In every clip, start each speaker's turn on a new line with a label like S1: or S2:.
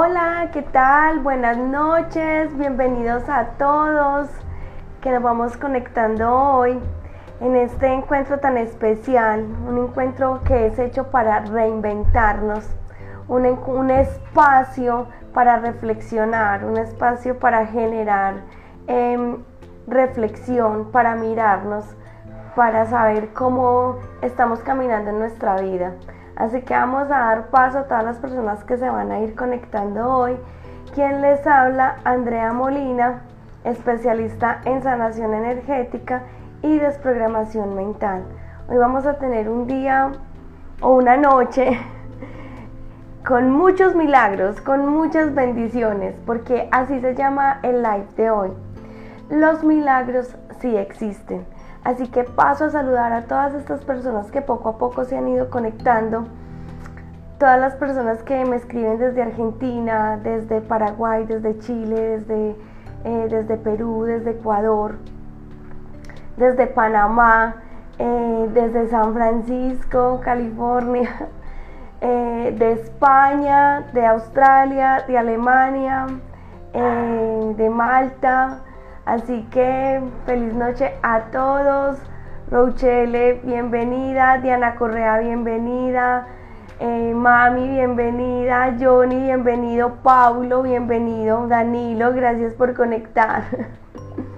S1: Hola, ¿qué tal? Buenas noches, bienvenidos a todos que nos vamos conectando hoy en este encuentro tan especial, un encuentro que es hecho para reinventarnos, un, espacio para reflexionar, un espacio para generar em, reflexión, para mirarnos, para saber cómo estamos caminando en nuestra vida. Así que vamos a dar paso a todas las personas que se van a ir conectando hoy. Quien les habla, Andrea Molina, especialista en sanación energética y desprogramación mental. Hoy vamos a tener un día o una noche con muchos milagros, con muchas bendiciones, porque así se llama el live de hoy. Los milagros sí existen. Así que paso a saludar a todas estas personas que poco a poco se han ido conectando. Todas las personas que me escriben desde Argentina, desde Paraguay, desde Chile, desde, eh, desde Perú, desde Ecuador, desde Panamá, eh, desde San Francisco, California, eh, de España, de Australia, de Alemania, de Malta, Así que feliz noche a todos. Rochelle, bienvenida. Diana Correa, bienvenida. Eh, Mami, bienvenida. Johnny, bienvenido. Paulo, bienvenido. Danilo, gracias por conectar.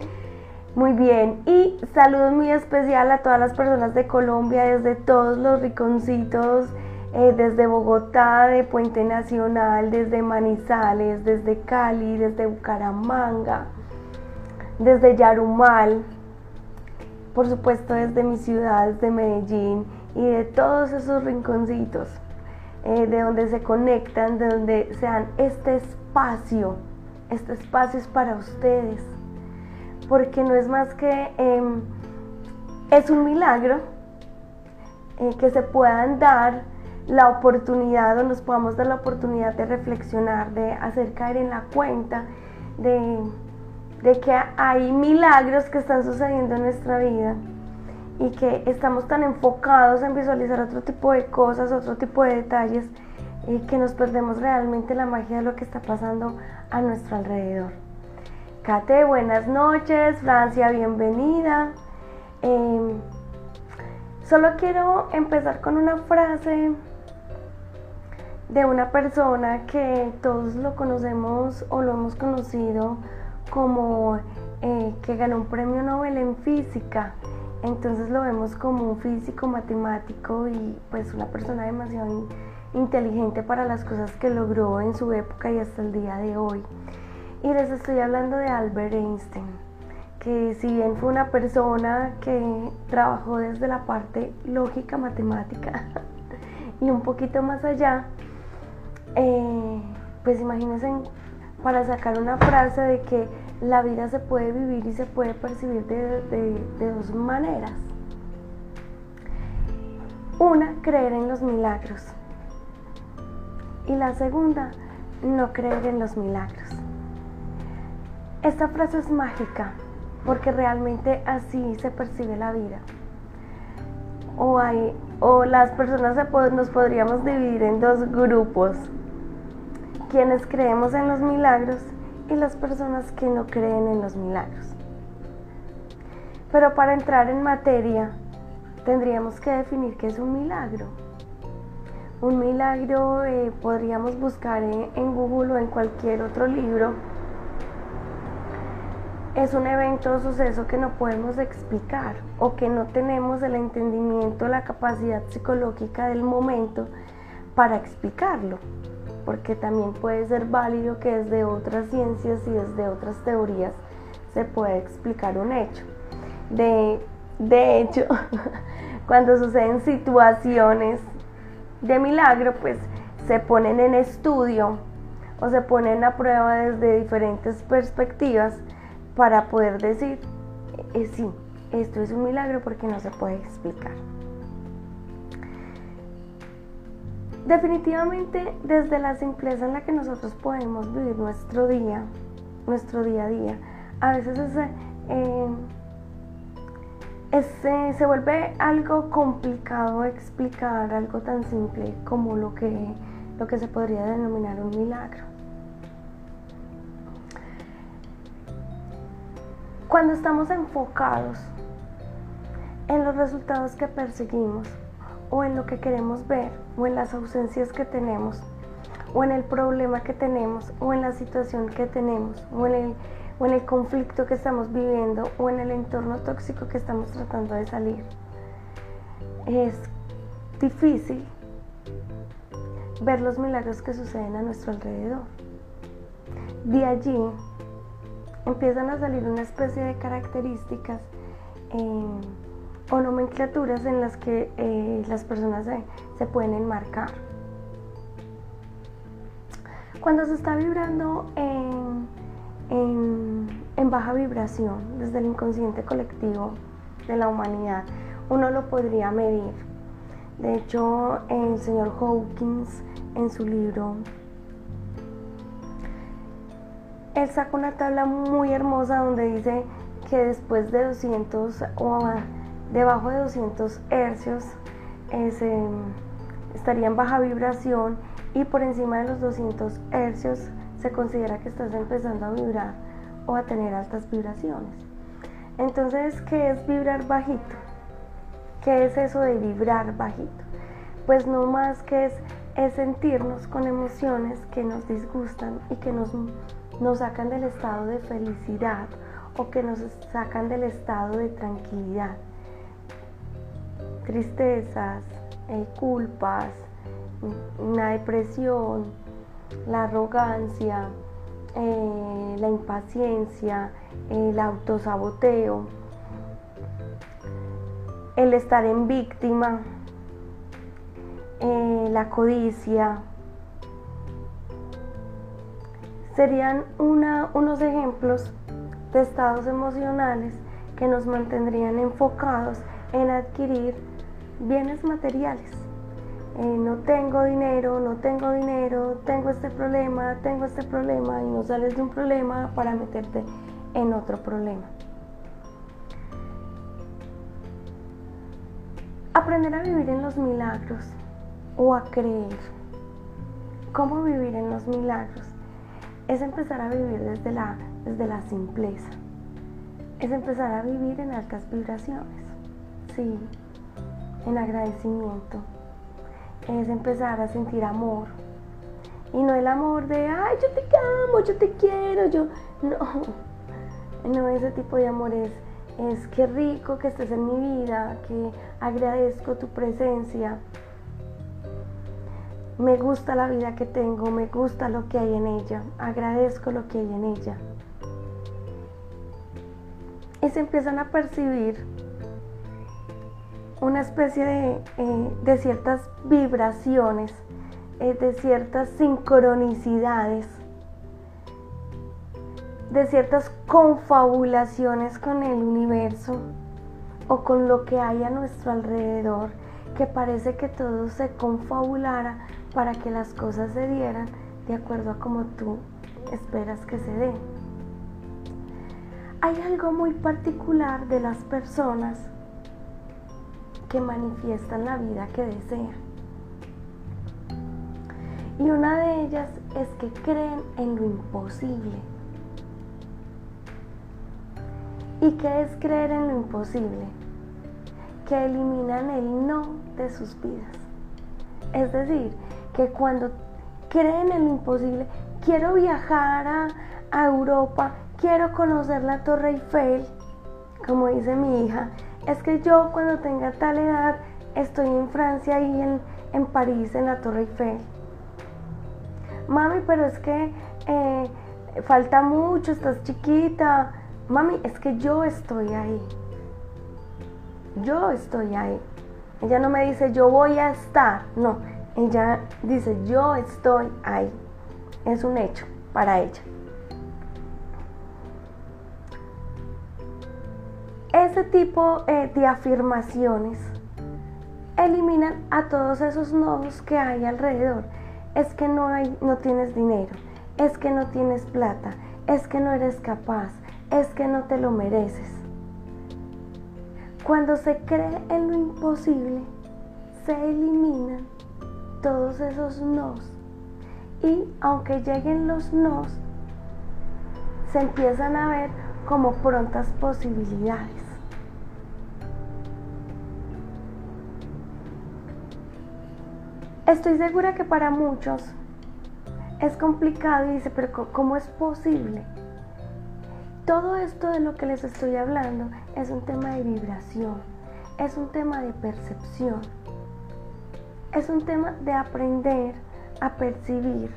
S1: Muy bien, y saludos muy especial a todas las personas de Colombia, desde todos los riconcitos, eh, desde Bogotá, de Puente Nacional, desde Manizales, desde Cali, desde Bucaramanga desde Yarumal, por supuesto desde mi ciudad, desde Medellín y de todos esos rinconcitos, eh, de donde se conectan, de donde se dan este espacio, este espacio es para ustedes, porque no es más que, em, es un milagro eh, que se puedan dar la oportunidad o nos podamos dar la oportunidad de reflexionar, de hacer caer en la cuenta, de de que hay milagros que están sucediendo en nuestra vida y que estamos tan enfocados en visualizar otro tipo de cosas, otro tipo de detalles, y que nos perdemos realmente la magia de lo que está pasando a nuestro alrededor. Kate, buenas noches, Francia, bienvenida. Em, solo quiero empezar con una frase de una persona que todos lo conocemos o lo hemos conocido como eh, que ganó un premio Nobel en física. Entonces lo vemos como un físico matemático y pues una persona demasiado inteligente para las cosas que logró en su época y hasta el día de hoy. Y les estoy hablando de Albert Einstein, que si bien fue una persona que trabajó desde la parte lógica matemática y un poquito más allá, eh, pues imagínense para sacar una frase de que la vida se puede vivir y se puede percibir de, dos maneras. Una, creer en los milagros. Y la segunda, no creer en los milagros. Esta frase es mágica porque realmente así se percibe la vida. O, hay, o las personas nos podríamos dividir en dos grupos quienes creemos en los milagros y las personas que no creen en los milagros. Pero para entrar en materia, tendríamos que definir qué es un milagro. Un milagro eh, podríamos buscar en Google o en cualquier otro libro. Es un evento o suceso que no podemos explicar o que no tenemos el entendimiento, la capacidad psicológica del momento para explicarlo porque también puede ser válido que desde otras ciencias y desde otras teorías se puede explicar un hecho. De, de hecho, cuando suceden situaciones de milagro, pues se ponen en estudio o se ponen a prueba desde diferentes perspectivas para poder decir, eh, sí, esto es un milagro porque no se puede explicar. Definitivamente desde la simpleza en la que nosotros podemos vivir nuestro día, nuestro día a día, a veces eh, se vuelve algo complicado explicar algo tan simple como lo que, lo que se podría denominar un milagro. Cuando estamos enfocados en los resultados que perseguimos, o en lo que queremos ver, o en las ausencias que tenemos, o en el problema que tenemos, o en la situación que tenemos, o en el, o en el conflicto que estamos viviendo, o en el entorno tóxico que estamos tratando de salir. Es difícil ver los milagros que suceden a nuestro alrededor. De allí empiezan a salir una especie de características eh, o nomenclaturas en las que eh, las personas se, pueden enmarcar. Cuando se está vibrando en, en, baja vibración desde el inconsciente colectivo de la humanidad, uno lo podría medir. De hecho, el señor Hawkins en su libro, él saca una tabla muy hermosa donde dice que después de 200 o debajo de 200 hercios estaría en baja vibración y por encima de los 200 hercios se considera que estás empezando a vibrar o a tener altas vibraciones. Entonces, ¿qué es vibrar bajito? ¿Qué es eso de vibrar bajito? Pues no más que es, es sentirnos con emociones que nos disgustan y que nos, nos sacan del estado de felicidad o que nos sacan del estado de tranquilidad tristezas, eh, culpas, una depresión, la arrogancia, eh, la impaciencia, el autosaboteo, el estar en víctima, eh, la codicia. Serían unos ejemplos de estados emocionales que nos mantendrían enfocados en adquirir bienes materiales. Eh, no tengo dinero, no tengo dinero, tengo este problema, tengo este problema y no sales de un problema para meterte en otro problema. Aprender a vivir en los milagros o a creer. ¿Cómo vivir en los milagros? Es empezar a vivir desde la, desde la simpleza. Es empezar a vivir en altas vibraciones. Sí, en agradecimiento. Es empezar a sentir amor. Y no el amor de, ay, yo te amo, yo te quiero, yo... No, no ese tipo de amor es, es que rico que estés en mi vida, que agradezco tu presencia. Me gusta la vida que tengo, me gusta lo que hay en ella, agradezco lo que hay en ella. Y se empiezan a percibir una especie de, eh, ciertas vibraciones, eh, de ciertas sincronicidades, de ciertas confabulaciones con el universo o con lo que hay a nuestro alrededor, que parece que todo se confabulara para que las cosas se dieran de acuerdo a como tú esperas que se den. Hay algo muy particular de las personas que manifiestan la vida que desean. Y una de ellas es que creen en lo imposible. ¿Y qué es creer en lo imposible? Que eliminan el no de sus vidas. Es decir, que cuando creen en lo imposible, quiero viajar a, a Europa, quiero conocer la Torre Eiffel, como dice mi hija, es que yo cuando tenga tal edad estoy en Francia y en, en París, en la Torre Eiffel. Mami, pero es que eh, falta mucho, estás chiquita. Mami, es que yo estoy ahí. Yo estoy ahí. Ella no me dice yo voy a estar, no. Ella dice yo estoy ahí. Es un hecho para ella. Ese tipo eh, de afirmaciones eliminan a todos esos nodos que hay alrededor. Es que no, hay, no tienes dinero, es que no tienes plata, es que no eres capaz, es que no te lo mereces. Cuando se cree en lo imposible, se eliminan todos esos nos. Y aunque lleguen los nos, se empiezan a ver como prontas posibilidades. Estoy segura que para muchos es complicado y dice, pero ¿cómo es posible? Todo esto de lo que les estoy hablando es un tema de vibración, es un tema de percepción, es un tema de aprender a percibir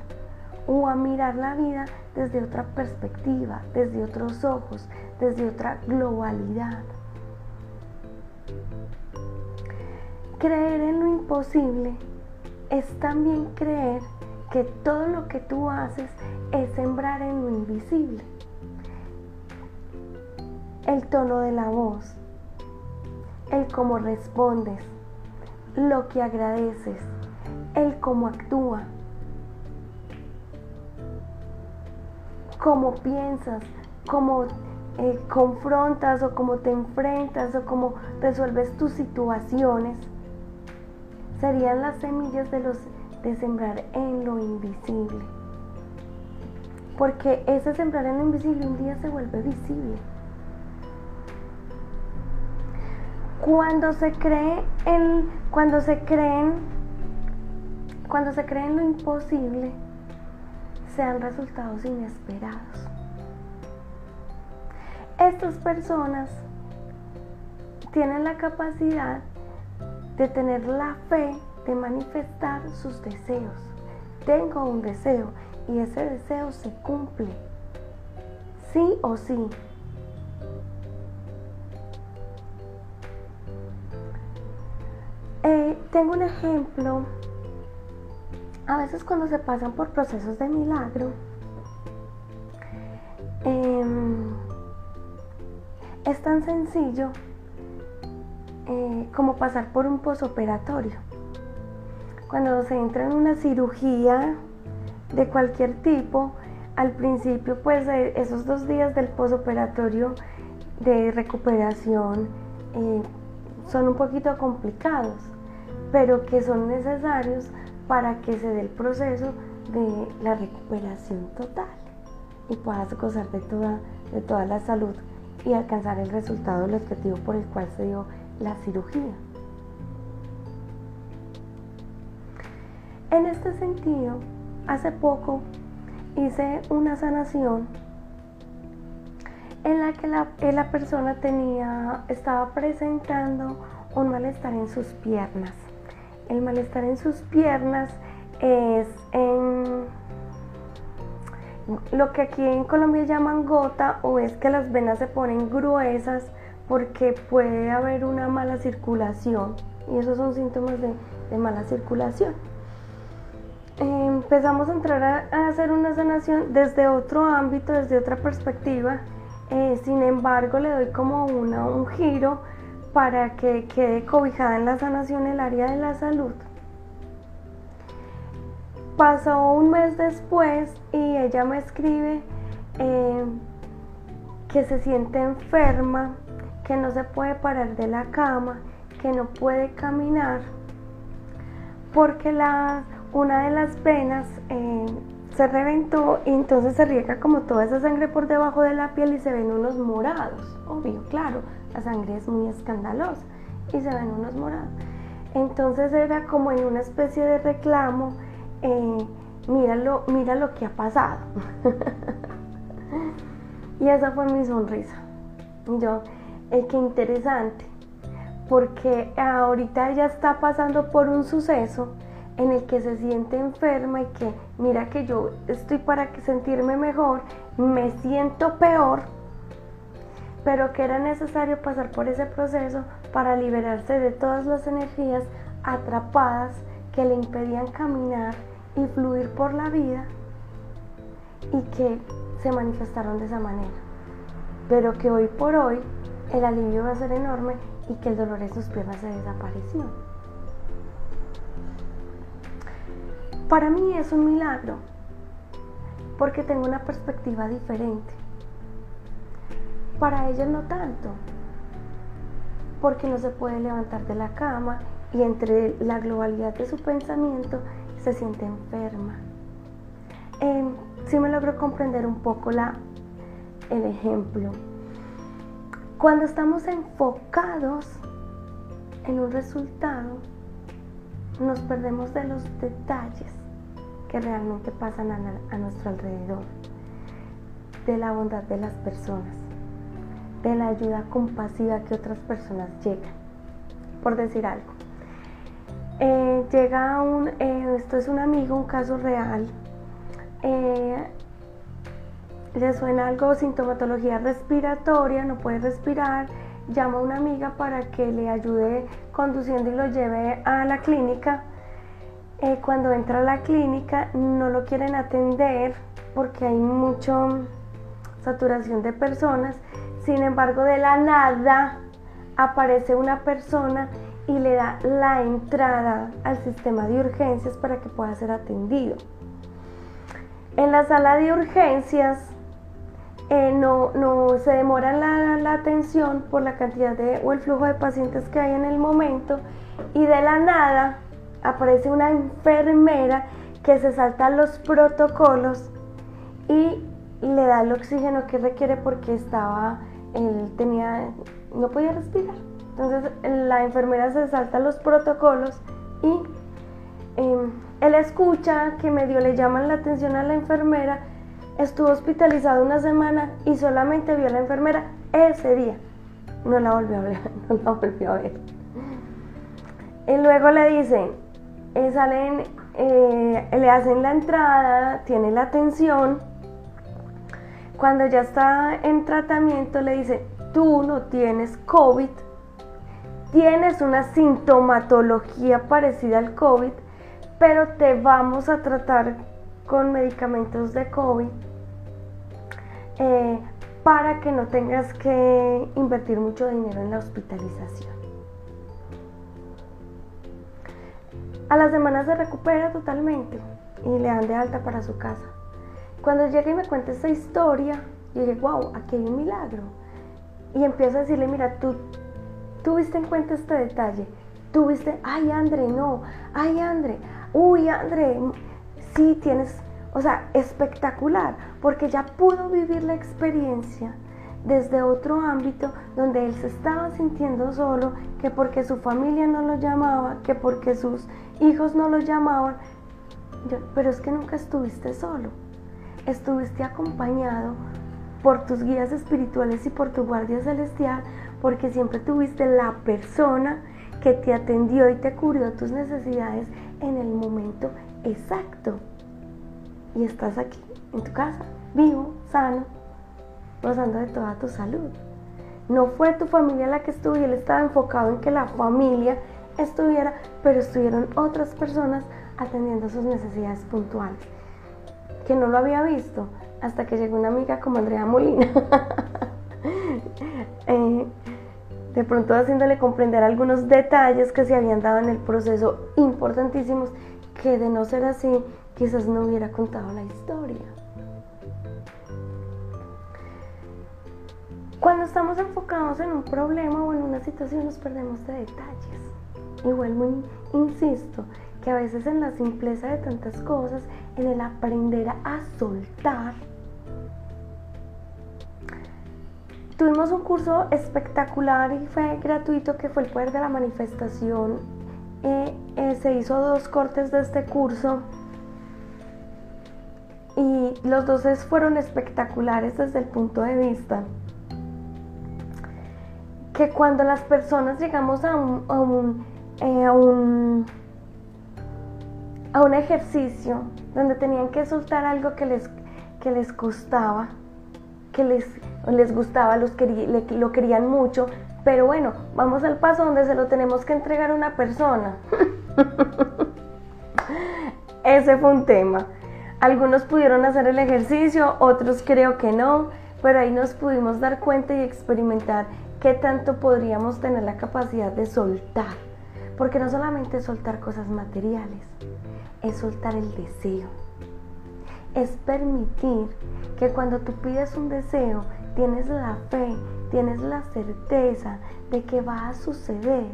S1: o a mirar la vida desde otra perspectiva, desde otros ojos, desde otra globalidad. Creer en lo imposible es también creer que todo lo que tú haces es sembrar en lo invisible. El tono de la voz, el cómo respondes, lo que agradeces, el cómo actúa, cómo piensas, cómo eh, confrontas o cómo te enfrentas o cómo resuelves tus situaciones, serían las semillas de, los, de sembrar en lo invisible. Porque ese sembrar en lo invisible un día se vuelve visible. Cuando se cree en, cuando se creen, cuando se cree en lo imposible, sean resultados inesperados. Estas personas tienen la capacidad de tener la fe de manifestar sus deseos. Tengo un deseo y ese deseo se cumple. Sí o sí. Eh, tengo un ejemplo a veces cuando se pasan por procesos de milagro, em, es tan sencillo eh, como pasar por un posoperatorio. Cuando se entra en una cirugía de cualquier tipo, al principio pues eh, esos dos días del posoperatorio de recuperación eh, son un poquito complicados, pero que son necesarios para que se dé el proceso de la recuperación total y puedas gozar de toda, de toda la salud y alcanzar el resultado del objetivo por el cual se dio la cirugía. En este sentido, hace poco hice una sanación en la que la, la persona tenía, estaba presentando un malestar en sus piernas el malestar en sus piernas es en lo que aquí en Colombia llaman gota o es que las venas se ponen gruesas porque puede haber una mala circulación y esos son síntomas de, mala circulación. empezamos a entrar a, hacer una sanación desde otro ámbito, desde otra perspectiva. Eh, sin embargo, le doy como un giro para que quede cobijada en la sanación el área de la salud. Pasó un mes después y ella me escribe eh, que se siente enferma, que no se puede parar de la cama, que no puede caminar, porque la, una de las venas eh, se reventó y entonces se riega como toda esa sangre por debajo de la piel y se ven unos morados, obvio, claro, la sangre es muy escandalosa y se ven unos morados. Entonces era como en una especie de reclamo, eh, mira, lo, mira lo que ha pasado. y esa fue mi sonrisa. Yo, eh, qué interesante, porque ahorita ella está pasando por un suceso en el que se siente enferma y que mira que yo estoy para sentirme mejor, me siento peor pero que era necesario pasar por ese proceso para liberarse de todas las energías atrapadas que le impedían caminar y fluir por la vida y que se manifestaron de esa manera. Pero que hoy por hoy el alivio va a ser enorme y que el dolor en sus piernas se desapareció. Para mí es un milagro porque tengo una perspectiva diferente para ella no tanto, porque no se puede levantar de la cama y entre la globalidad de su pensamiento se siente enferma. Eh, sí me logro comprender un poco la, el ejemplo. Cuando estamos enfocados en un resultado, nos perdemos de los detalles que realmente pasan a, nuestro alrededor, de la bondad de las personas, de la ayuda compasiva que otras personas llegan. Por decir algo, eh, llega un, eh, esto es un amigo, un caso real, eh, le suena algo, sintomatología respiratoria, no puede respirar, llama a una amiga para que le ayude conduciendo y lo lleve a la clínica. Eh, cuando entra a la clínica no lo quieren atender porque hay mucha saturación de personas. Sin embargo, de la nada aparece una persona y le da la entrada al sistema de urgencias para que pueda ser atendido. En la sala de urgencias eh, no, no, se demora la, la, atención por la cantidad de, o el flujo de pacientes que hay en el momento y de la nada aparece una enfermera que se salta los protocolos y le da el oxígeno que requiere porque estaba, él tenía, no podía respirar. Entonces la enfermera se salta los protocolos y em, él escucha que medio le llaman la atención a la enfermera Estuvo hospitalizado una semana y solamente vio a la enfermera ese día. No la volvió a ver, no la volvió a ver. Y luego le dicen, eh, salen, eh, le hacen la entrada, tiene la atención. Cuando ya está en tratamiento le dicen, tú no tienes COVID, tienes una sintomatología parecida al COVID, pero te vamos a tratar con medicamentos de COVID eh, para que no tengas que invertir mucho dinero en la hospitalización. A las semanas se recupera totalmente y le dan de alta para su casa. Cuando llega y me cuenta esta historia, yo dije, wow, aquí hay un milagro. Y empiezo a decirle, mira, tú tuviste en cuenta este detalle. Tuviste, ay André, no, ay André, uy André, sí tienes, o sea, espectacular, porque ya pudo vivir la experiencia desde otro ámbito donde él se estaba sintiendo solo, que porque su familia no lo llamaba, que porque sus hijos no lo llamaban, pero es que nunca estuviste solo, estuviste acompañado por tus guías espirituales y por tu guardia celestial, porque siempre tuviste la persona que te atendió y te cubrió tus necesidades en el momento exacto. Y estás aquí, en tu casa, vivo, sano, gozando de toda tu salud. No fue tu familia la que estuvo y él estaba enfocado en que la familia estuviera, pero estuvieron otras personas atendiendo sus necesidades puntuales. Que no lo había visto hasta que llegó una amiga como Andrea Molina. Eh, de pronto haciéndole comprender algunos detalles que se habían dado en el proceso importantísimos que de no ser así quizás no hubiera contado la historia. Cuando estamos enfocados en un problema o en una situación nos perdemos de detalles. Igual insisto que a veces en la simpleza de tantas cosas, en el aprender a soltar, tuvimos un curso espectacular y fue gratuito que fue el poder de la manifestación. Eh, eh, se hizo dos cortes de este curso y los dos fueron espectaculares desde el punto de vista que cuando las personas llegamos a un, a un, eh, a un, a un ejercicio donde tenían que soltar algo que les, que les costaba, que les, les gustaba, los lo querían mucho, pero bueno, vamos al paso donde se lo tenemos que entregar a una persona. Ese fue un tema. Algunos pudieron hacer el ejercicio, otros creo que no, pero ahí nos pudimos dar cuenta y experimentar qué tanto podríamos tener la capacidad de soltar. Porque no solamente es soltar cosas materiales, es soltar el deseo. Es permitir que cuando tú pides un deseo, tienes la fe, tienes la certeza de que va a suceder.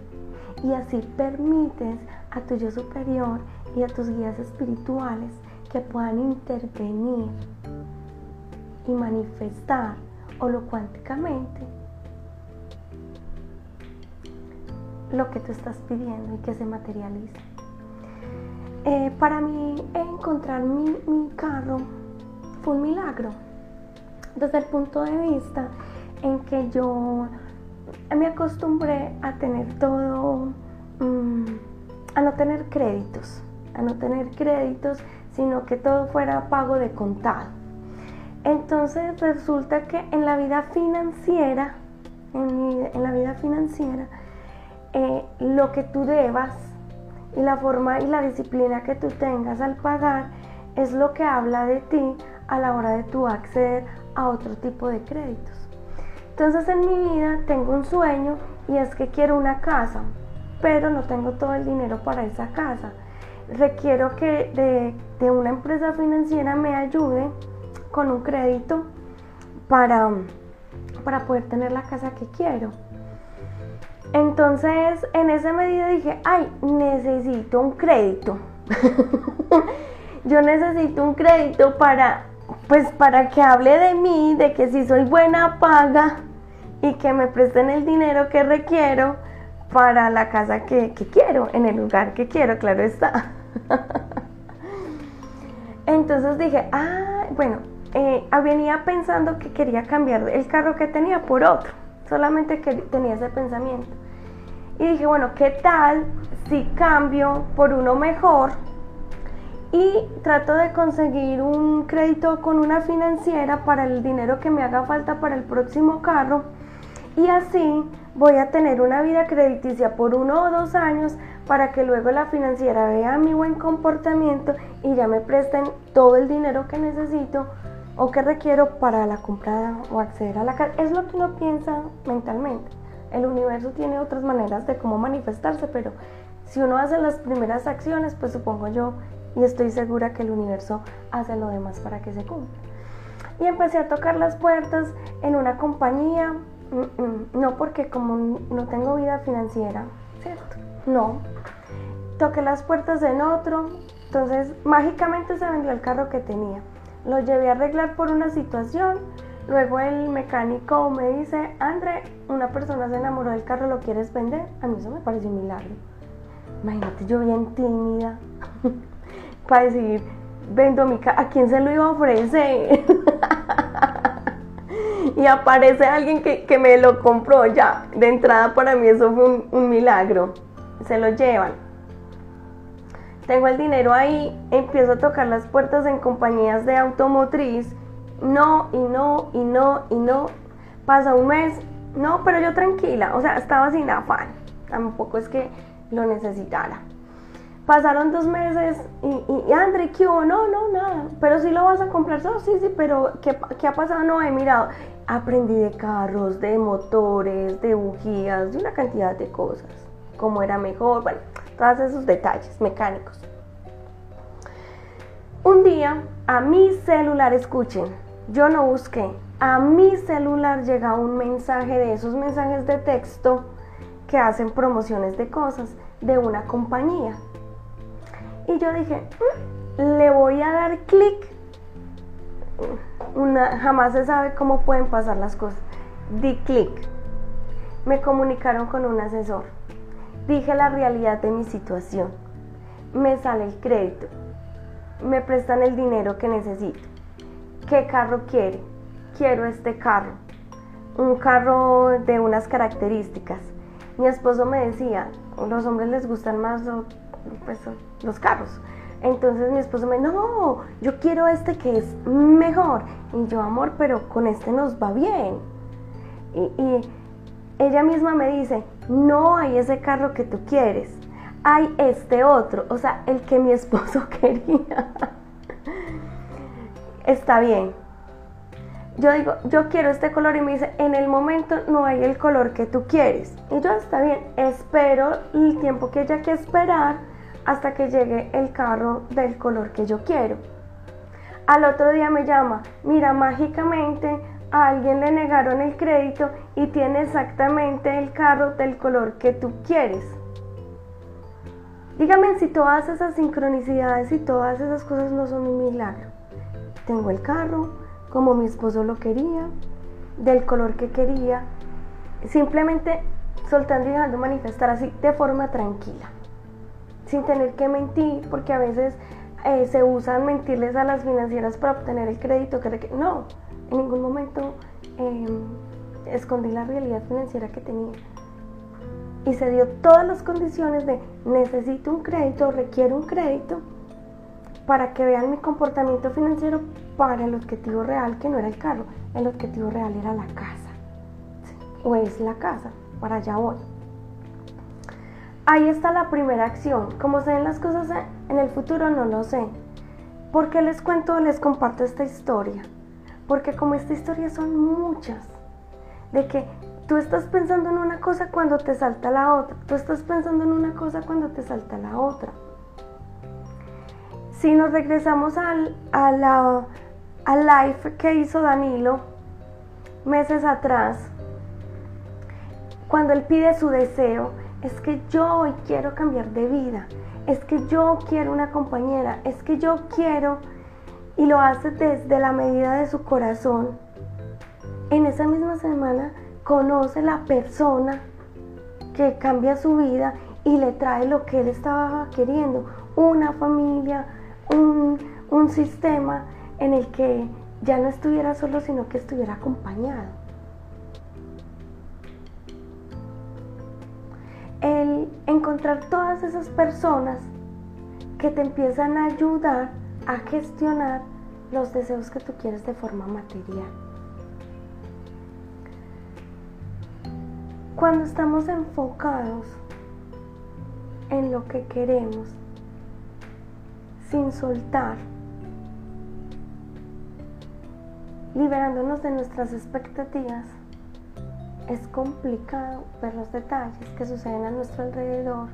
S1: Y así permites a tu yo superior y a tus guías espirituales que puedan intervenir y manifestar holocuánticamente lo que tú estás pidiendo y que se materialice. Eh, para mí encontrar mi, mi, carro fue un milagro, desde el punto de vista en que yo me acostumbré a tener todo, mm, a no tener créditos, a no tener créditos, sino que todo fuera pago de contado. Entonces resulta que en la vida financiera, en, la vida financiera, eh, lo que tú debas y la forma y la disciplina que tú tengas al pagar es lo que habla de ti a la hora de tú acceder a otro tipo de créditos. Entonces en mi vida tengo un sueño y es que quiero una casa, pero no tengo todo el dinero para esa casa. Requiero que de, de una empresa financiera me ayude con un crédito para, para poder tener la casa que quiero. Entonces, en esa medida dije, ay, necesito un crédito. Yo necesito un crédito para, pues, para que hable de mí, de que si soy buena paga y que me presten el dinero que requiero para la casa que, que quiero, en el lugar que quiero, claro está. Entonces dije, ah, bueno, eh, venía pensando que quería cambiar el carro que tenía por otro solamente que tenía ese pensamiento. Y dije, bueno, ¿qué tal si cambio por uno mejor y trato de conseguir un crédito con una financiera para el dinero que me haga falta para el próximo carro? Y así voy a tener una vida crediticia por uno o dos años para que luego la financiera vea mi buen comportamiento y ya me presten todo el dinero que necesito o que requiero para la compra o acceder a la casa. Es lo que uno piensa mentalmente. El universo tiene otras maneras de cómo manifestarse, pero si uno hace las primeras acciones, pues supongo yo y estoy segura que el universo hace lo demás para que se cumpla. Y empecé a tocar las puertas en una compañía, no porque como no tengo vida financiera, ¿cierto? No. Toqué las puertas en otro, entonces mágicamente se vendió el carro que tenía. Lo llevé a arreglar por una situación. Luego el mecánico me dice, André, una persona se enamoró del carro, ¿lo quieres vender? A mí eso me parece un milagro. Imagínate, yo bien tímida para decir, vendo mi carro, ¿a quién se lo iba a ofrecer? y aparece alguien que, me lo compró ya. De entrada para mí eso fue un, milagro. Se lo llevan tengo el dinero ahí, empiezo a tocar las puertas en compañías de automotriz, no y no y no y no, pasa un mes, no, pero yo tranquila, o sea, estaba sin afán, tampoco es que lo necesitara. Pasaron dos meses y, y, André, ¿qué hubo? No, no, nada. Pero si lo vas a comprar, no, sí, sí, pero ¿qué, ¿qué, ha pasado? No, he mirado. Aprendí de carros, de motores, de bujías, de una cantidad de cosas. Cómo era mejor, bueno, todos esos detalles mecánicos. Un día a mi celular, escuchen, yo no busqué, a mi celular llega un mensaje de esos mensajes de texto que hacen promociones de cosas de una compañía. Y yo dije, mm, le voy a dar clic. Jamás se sabe cómo pueden pasar las cosas. Di clic. Me comunicaron con un asesor Dije la realidad de mi situación. Me sale el crédito. Me prestan el dinero que necesito. ¿Qué carro quiere? Quiero este carro. Un carro de unas características. Mi esposo me decía, los hombres les gustan más pues, los carros. Entonces mi esposo me no, yo quiero este que es mejor. Y yo, amor, pero con este nos va bien. y ella misma me dice, no hay ese carro que tú quieres, hay este otro, o sea, el que mi esposo quería. Está bien. Yo digo, yo quiero este color y me dice, en el momento no hay el color que tú quieres. Y yo, está bien, espero el tiempo que haya que esperar hasta que llegue el carro del color que yo quiero. Al otro día me llama, mira, mágicamente a alguien le negaron el crédito y tiene exactamente el carro del color que tú quieres. Dígame si todas esas sincronicidades y todas esas cosas no son un milagro. Tengo el carro como mi esposo lo quería, del color que quería. Simplemente soltando y dejando manifestar así de forma tranquila, sin tener que mentir, porque a veces eh, se usan mentirles a las financieras para obtener el crédito que no, en ningún momento em, escondí la realidad financiera que tenía. Y se dio todas las condiciones de necesito un crédito, requiero un crédito para que vean mi comportamiento financiero para el objetivo real que no era el carro, el objetivo real era la casa. O es la casa, para allá voy. Ahí está la primera acción. Como se ven las cosas en el futuro, no lo sé. ¿Por qué les cuento, les comparto esta historia? Porque como esta historia son muchas, de que tú estás pensando en una cosa cuando te salta la otra, tú estás pensando en una cosa cuando te salta la otra. Si nos regresamos a la, al live que hizo Danilo meses atrás, cuando él pide su deseo, es que yo hoy quiero cambiar de vida, es que yo quiero una compañera, es que yo quiero y lo hace desde la medida de su corazón. En esa misma semana conoce la persona que cambia su vida y le trae lo que él estaba queriendo, una familia, un, un sistema en el que ya no estuviera solo, sino que estuviera acompañado. Encontrar todas esas personas que te empiezan a ayudar a gestionar los deseos que tú quieres de forma material. Cuando estamos enfocados en lo que queremos, sin soltar, liberándonos de nuestras expectativas, es complicado ver los detalles que suceden a nuestro alrededor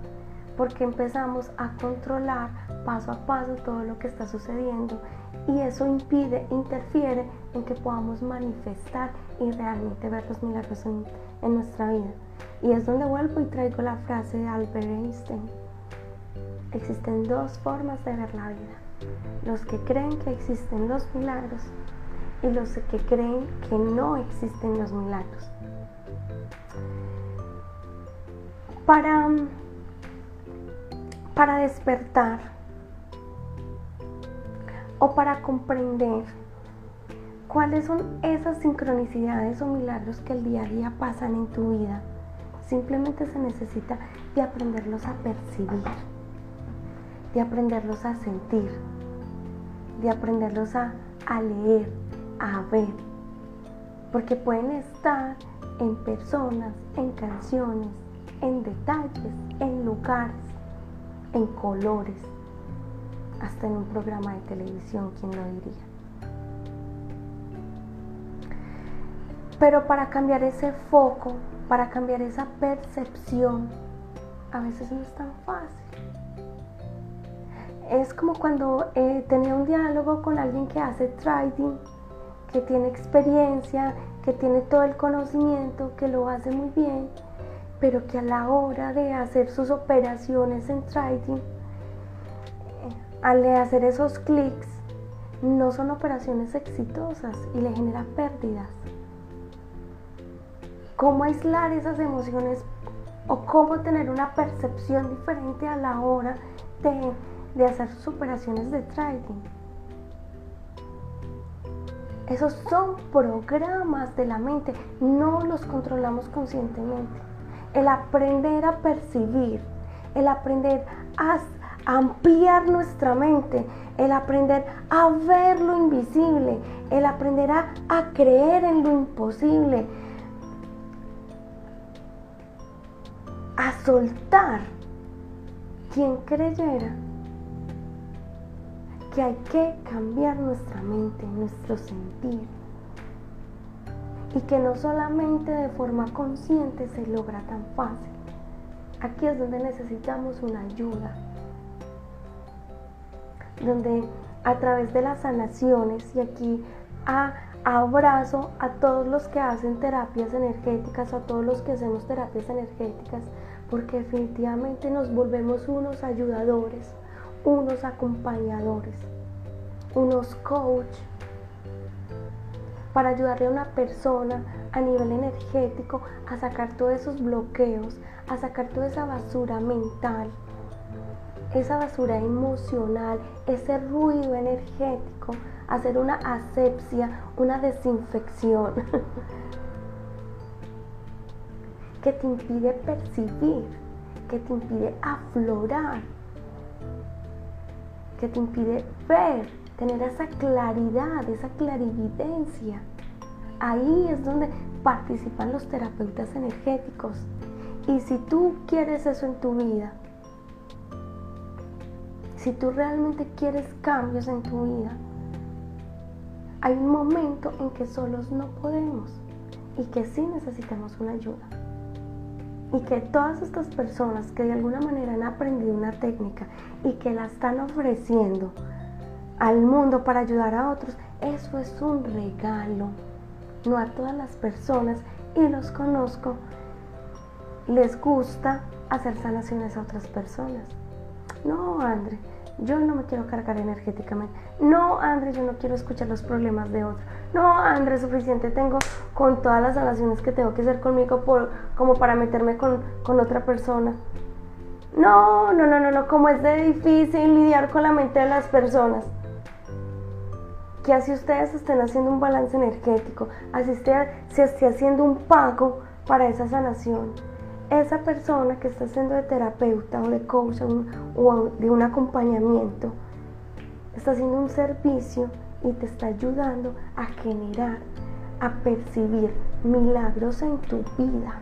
S1: porque empezamos a controlar paso a paso todo lo que está sucediendo y eso impide, interfiere en que podamos manifestar y realmente ver los milagros en, nuestra vida. Y es donde vuelvo y traigo la frase de Albert Einstein. Existen dos formas de ver la vida. Los que creen que existen los milagros y los que creen que no existen los milagros. Para, para despertar o para comprender cuáles son esas sincronicidades o milagros que el día a día pasan en tu vida. Simplemente se necesita de aprenderlos a percibir, de aprenderlos a sentir, de aprenderlos a, a leer, a ver, porque pueden estar en personas, en canciones, en detalles, en lugares, en colores, hasta en un programa de televisión, ¿quién lo diría? Pero para cambiar ese foco, para cambiar esa percepción, a veces no es tan fácil. Es como cuando eh, tenía un diálogo con alguien que hace trading, que tiene experiencia, que tiene todo el conocimiento, que lo hace muy bien pero que a la hora de hacer sus operaciones en trading, al hacer esos clics, no son operaciones exitosas y le genera pérdidas. ¿Cómo aislar esas emociones o cómo tener una percepción diferente a la hora de, de hacer sus operaciones de trading? Esos son programas de la mente, no los controlamos conscientemente el aprender a percibir, el aprender a ampliar nuestra mente, el aprender a ver lo invisible, el aprender a, creer en lo imposible, a soltar. Quien creyera que hay que cambiar nuestra mente, nuestro sentir, y que no solamente de forma consciente se logra tan fácil. Aquí es donde necesitamos una ayuda, donde a través de las sanaciones y aquí abrazo a todos los que hacen terapias energéticas, a todos los que hacemos terapias energéticas, porque definitivamente nos volvemos unos ayudadores, unos acompañadores, unos coach, para ayudarle a una persona a nivel energético a sacar todos esos bloqueos, a sacar toda esa basura mental, esa basura emocional, ese ruido energético, hacer una asepsia, una desinfección que te impide percibir, que te impide aflorar, te impide ver tener esa claridad, esa clarividencia. Ahí es donde participan los terapeutas energéticos. Y si tú quieres eso en tu vida, si tú realmente quieres cambios en tu vida, hay un momento en que solos no podemos y que sí necesitamos una ayuda. Y que todas estas personas que de alguna manera han aprendido una técnica y que la están ofreciendo al mundo para ayudar a otros, eso es un regalo. No a todas las personas, y los conozco, les gusta hacer sanaciones a otras personas. No, André, yo no me quiero cargar energéticamente. No, André, yo no quiero escuchar los problemas de otros. No, André, suficiente tengo con todas las sanaciones que tengo que hacer conmigo por, como para meterme con, con otra persona. No, no, no, no, no, como es de difícil lidiar con la mente de las personas que así ustedes estén haciendo un balance energético, así se esté haciendo un pago para esa sanación, esa persona que está haciendo de terapeuta o de coach o de un acompañamiento, está haciendo un servicio y te está ayudando a generar, a percibir milagros en tu vida.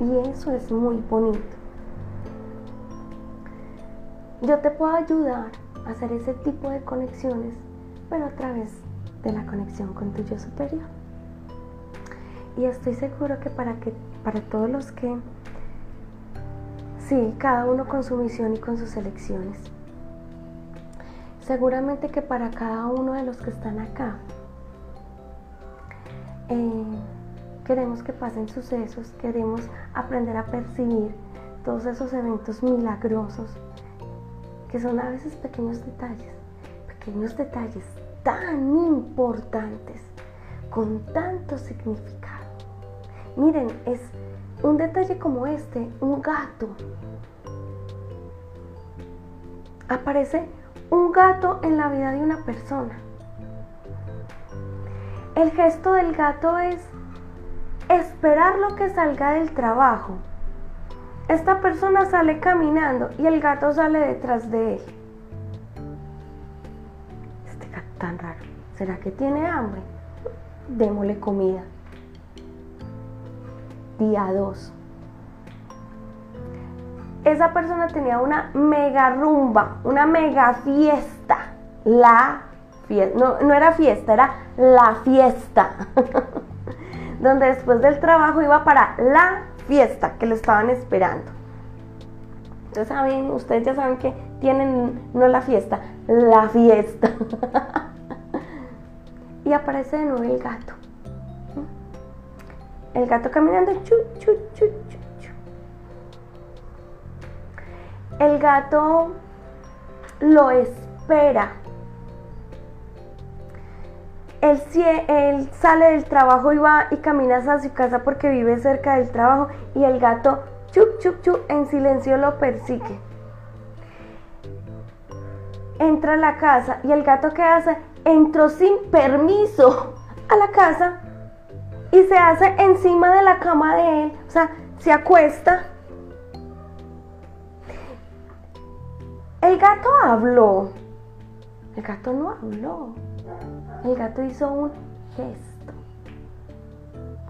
S1: Y eso es muy bonito. Yo te puedo ayudar a hacer ese tipo de conexiones pero a través de la conexión con tu yo superior. Y estoy seguro que para, que, para todos los que, sí, cada uno con su misión y con sus elecciones, seguramente que para cada uno de los que están acá, eh, queremos que pasen sucesos, queremos aprender a percibir todos esos eventos milagrosos, que son a veces pequeños detalles, pequeños detalles tan importantes, con tanto significado. Miren, es un detalle como este, un gato. Aparece un gato en la vida de una persona. El gesto del gato es esperar lo que salga del trabajo. Esta persona sale caminando y el gato sale detrás de él. tan raro. ¿Será que tiene hambre? Démosle comida. Día 2. Esa persona tenía una mega rumba, una mega fiesta. La fiesta, no, no era fiesta, era la fiesta. Donde después del trabajo iba para la fiesta que lo estaban esperando. Ustedes saben, ustedes ya saben que tienen no la fiesta, la fiesta. y aparece de nuevo el gato. El gato caminando, chu, chu, chu, chu, El gato lo espera. Él, él, sale del trabajo y va y camina hacia su casa porque vive cerca del trabajo y el gato chup chup chup en silencio lo persigue. Entra a la casa y el gato que hace entró sin permiso a la casa y se hace encima de la cama de él, o sea, se acuesta. El gato habló. El gato no habló. El gato hizo un gesto,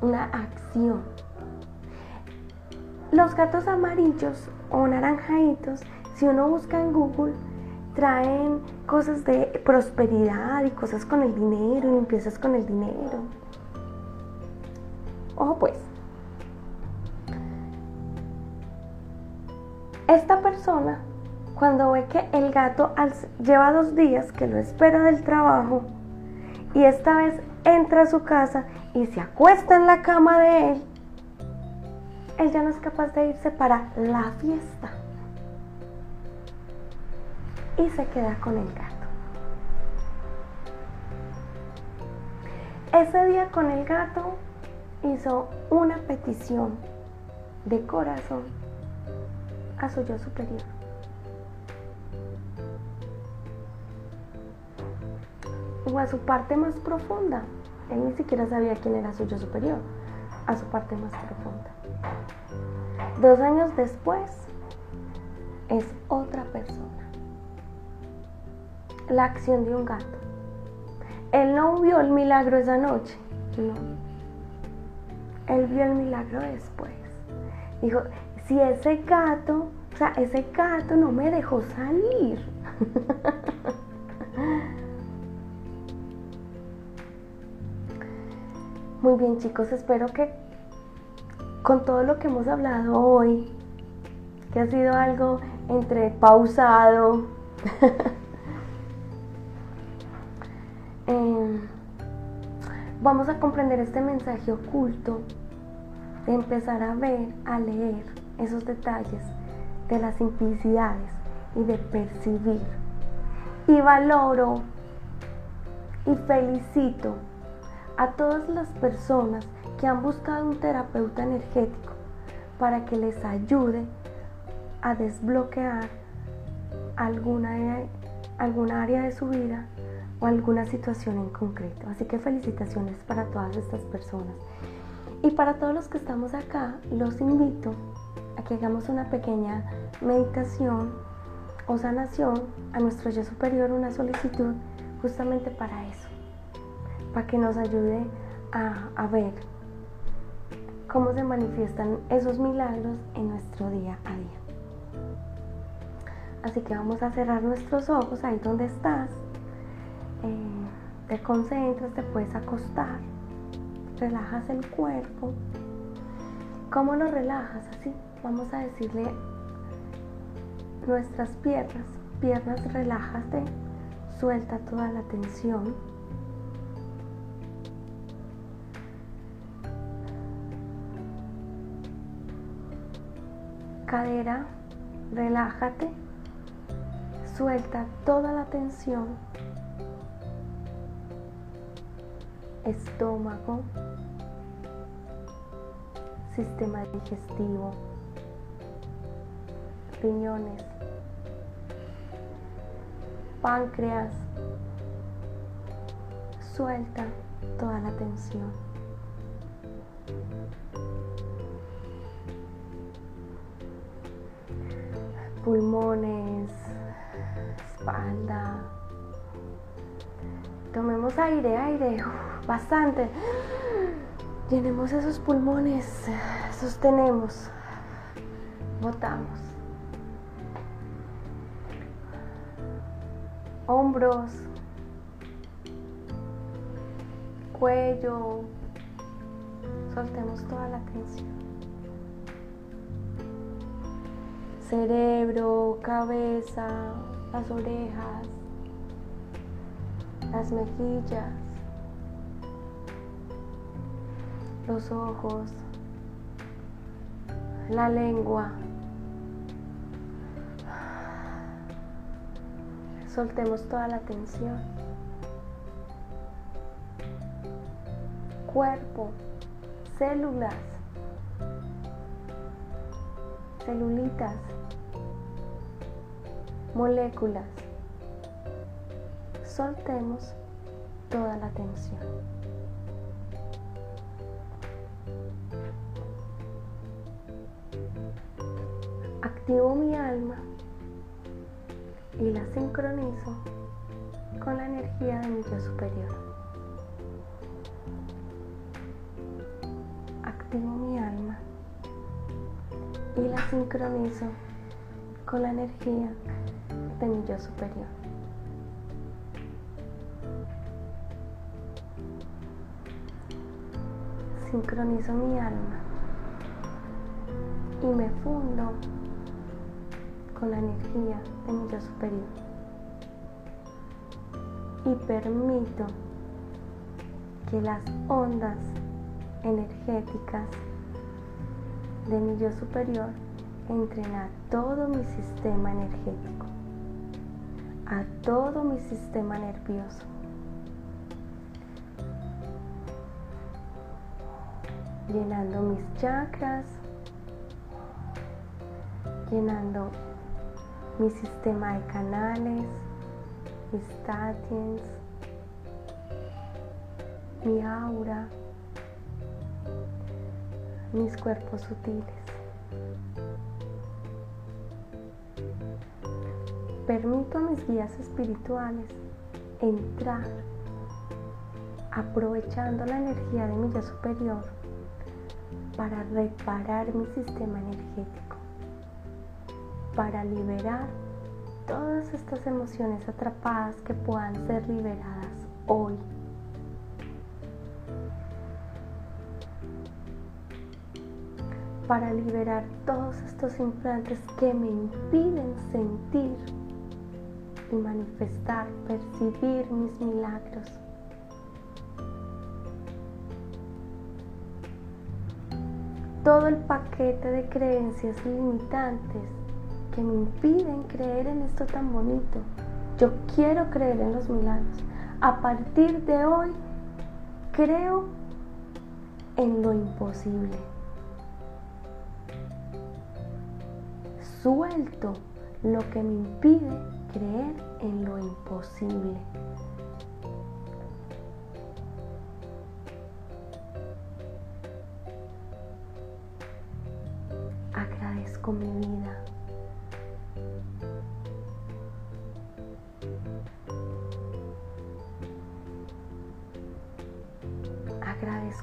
S1: una acción. Los gatos amarillos o naranjaditos, si uno busca en Google, traen cosas de prosperidad y cosas con el dinero y limpiezas con el dinero. Ojo pues. Esta persona, cuando ve que el gato lleva dos días que lo espera del trabajo y esta vez entra a su casa y se acuesta en la cama de él, él ya no es capaz de irse para la fiesta y se queda con el gato. ese día con el gato hizo una petición de corazón a su yo superior. O a su parte más profunda. Él ni siquiera sabía quién era su yo superior. A su parte más profunda. Dos años después es otra persona. La acción de un gato. Él no vio el milagro esa noche, no. Él vio el milagro después. Dijo, si ese gato, o sea, ese gato no me dejó salir. Muy bien chicos, espero que con todo lo que hemos hablado hoy, que ha sido algo entre pausado, vamos a comprender este mensaje oculto de empezar a ver, a leer esos detalles de las simplicidades y de percibir. Y valoro y felicito a todas las personas que han buscado un terapeuta energético para que les ayude a desbloquear alguna, área de su vida alguna situación en concreto. Así que felicitaciones para todas estas personas. Y para todos los que estamos acá, los invito a que hagamos una pequeña meditación o sanación a nuestro yo superior, una solicitud justamente para eso, para que nos ayude a ver cómo se manifiestan esos milagros en nuestro día a día. Así que vamos a cerrar nuestros ojos ahí donde estás. Te concentras, te puedes acostar relajas el cuerpo. ¿Cómo lo relajas? Así, vamos a decirle nuestras piernas. Piernas, relájate, suelta toda la tensión. Cadera, relájate, suelta toda la tensión. Estómago, sistema digestivo, riñones, páncreas. Suelta toda la tensión. Pulmones, espalda. Tomemos aire, aire bastante. Llenemos esos pulmones, sostenemos, botamos. Hombros, cuello, soltemos toda la tensión. Cerebro, cabeza, las orejas, las mejillas, los ojos, la lengua. Soltemos toda la tensión. Cuerpo, células, celulitas, moléculas. Soltemos toda la tensión. Activo mi alma y la sincronizo con la energía de mi yo superior. Activo mi alma y la sincronizo con la energía de mi yo superior. Sincronizo mi alma y me fundo con la energía de mi yo superior. Y permito que las ondas energéticas de mi yo superior entren a todo mi sistema energético, a todo mi sistema nervioso. llenando mis chakras, llenando mi sistema de canales, mis statins, mi aura, mis cuerpos sutiles. Permito a mis guías espirituales entrar aprovechando la energía de mi yo superior para reparar mi sistema energético, para liberar todas estas emociones atrapadas que puedan ser liberadas hoy. Para liberar todos estos implantes que me impiden sentir y manifestar, percibir mis milagros. todo el paquete de creencias limitantes que me impiden creer en esto tan bonito. Yo quiero creer en los milagros. A partir de hoy, creo en lo imposible. Suelto lo que me impide creer en lo imposible. agradezco mi vida.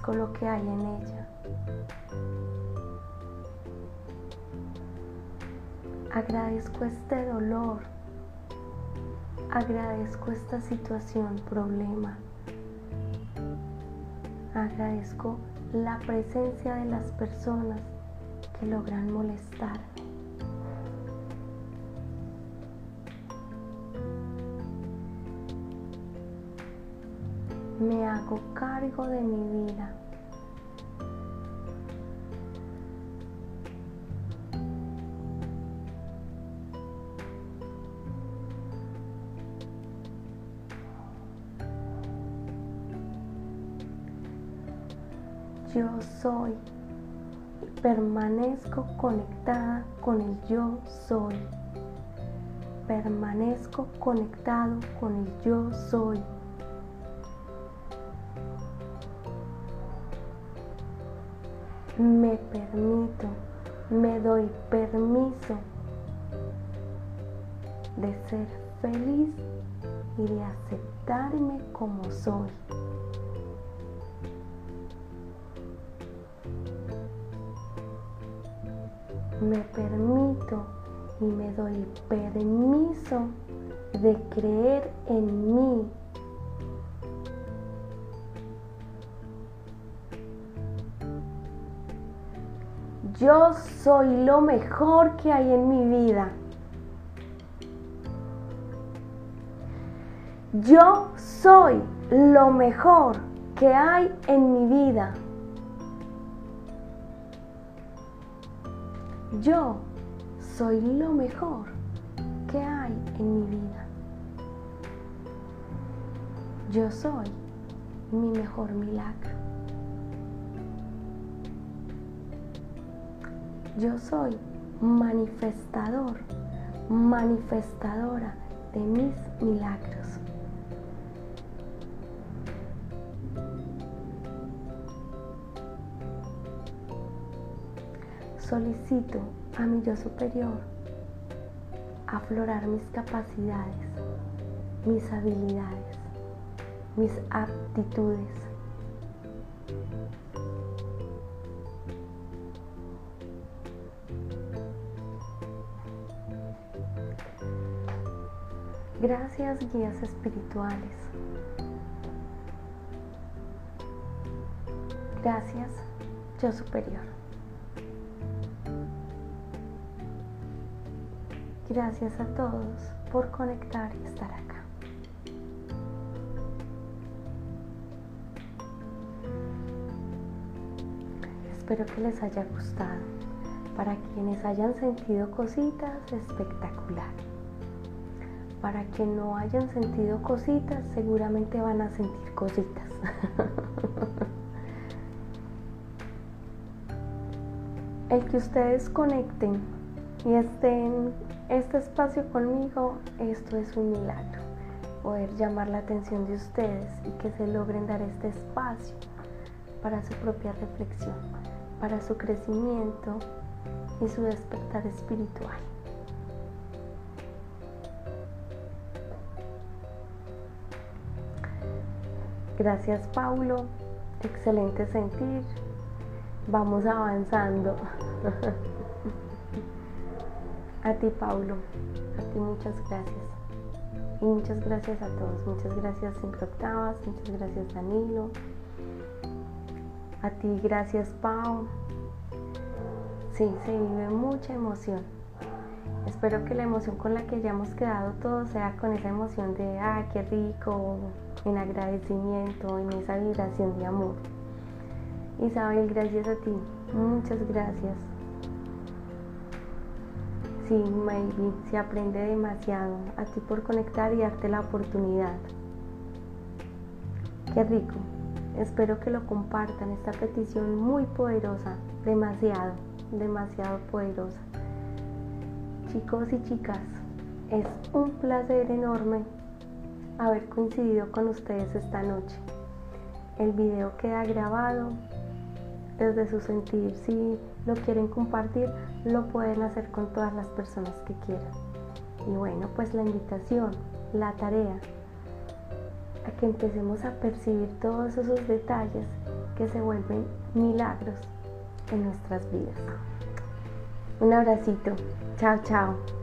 S1: Agradezco lo que hay en ella. Agradezco este dolor. Agradezco esta situación, problema. Agradezco la presencia de las personas logran molestarme. Me hago cargo de mi vida. Yo soy Permanezco conectada con el yo soy. Permanezco conectado con el yo soy. Me permito, me doy permiso de ser feliz y de aceptarme como soy. me permito y me doy permiso de creer en mí. Yo soy lo mejor que hay en mi vida. Yo soy lo mejor que hay en mi vida. Yo soy lo mejor que hay en mi vida. Yo soy mi mejor milagro. Yo soy manifestador, manifestadora de mis milagros. solicito a mi yo superior aflorar mis capacidades, mis habilidades, mis aptitudes. Gracias guías espirituales. Gracias, yo superior. Gracias a todos por conectar y estar acá. Espero que les haya gustado. Para quienes hayan sentido cositas, espectacular. Para quienes no hayan sentido cositas, seguramente van a sentir cositas. El que ustedes conecten y estén este espacio conmigo, esto es un milagro. Poder llamar la atención de ustedes y que se logren dar este espacio para su propia reflexión, para su crecimiento y su despertar espiritual. Gracias Paulo, excelente sentir. Vamos avanzando. a ti Paulo, a ti muchas gracias. Y muchas gracias a todos, muchas gracias Cinco Octavas, muchas gracias Danilo. A ti gracias Pau. Sí, se vive mucha emoción. Espero que la emoción con la que hayamos quedado todos sea con esa emoción de, ah, qué rico, en agradecimiento, en esa vibración de amor. Isabel, gracias a ti, muchas gracias. Sí, Maybe, se aprende demasiado. A ti por conectar y darte la oportunidad. Qué rico. Espero que lo compartan, esta petición muy poderosa, demasiado, demasiado poderosa. Chicos y chicas, es un placer enorme haber coincidido con ustedes esta noche. El video queda grabado desde su sentir. Si lo quieren compartir, lo pueden hacer con todas las personas que quieran. Y bueno, pues la invitación, la tarea, a que empecemos a percibir todos esos detalles que se vuelven milagros en nuestras vidas. Un abracito. Chao, chao.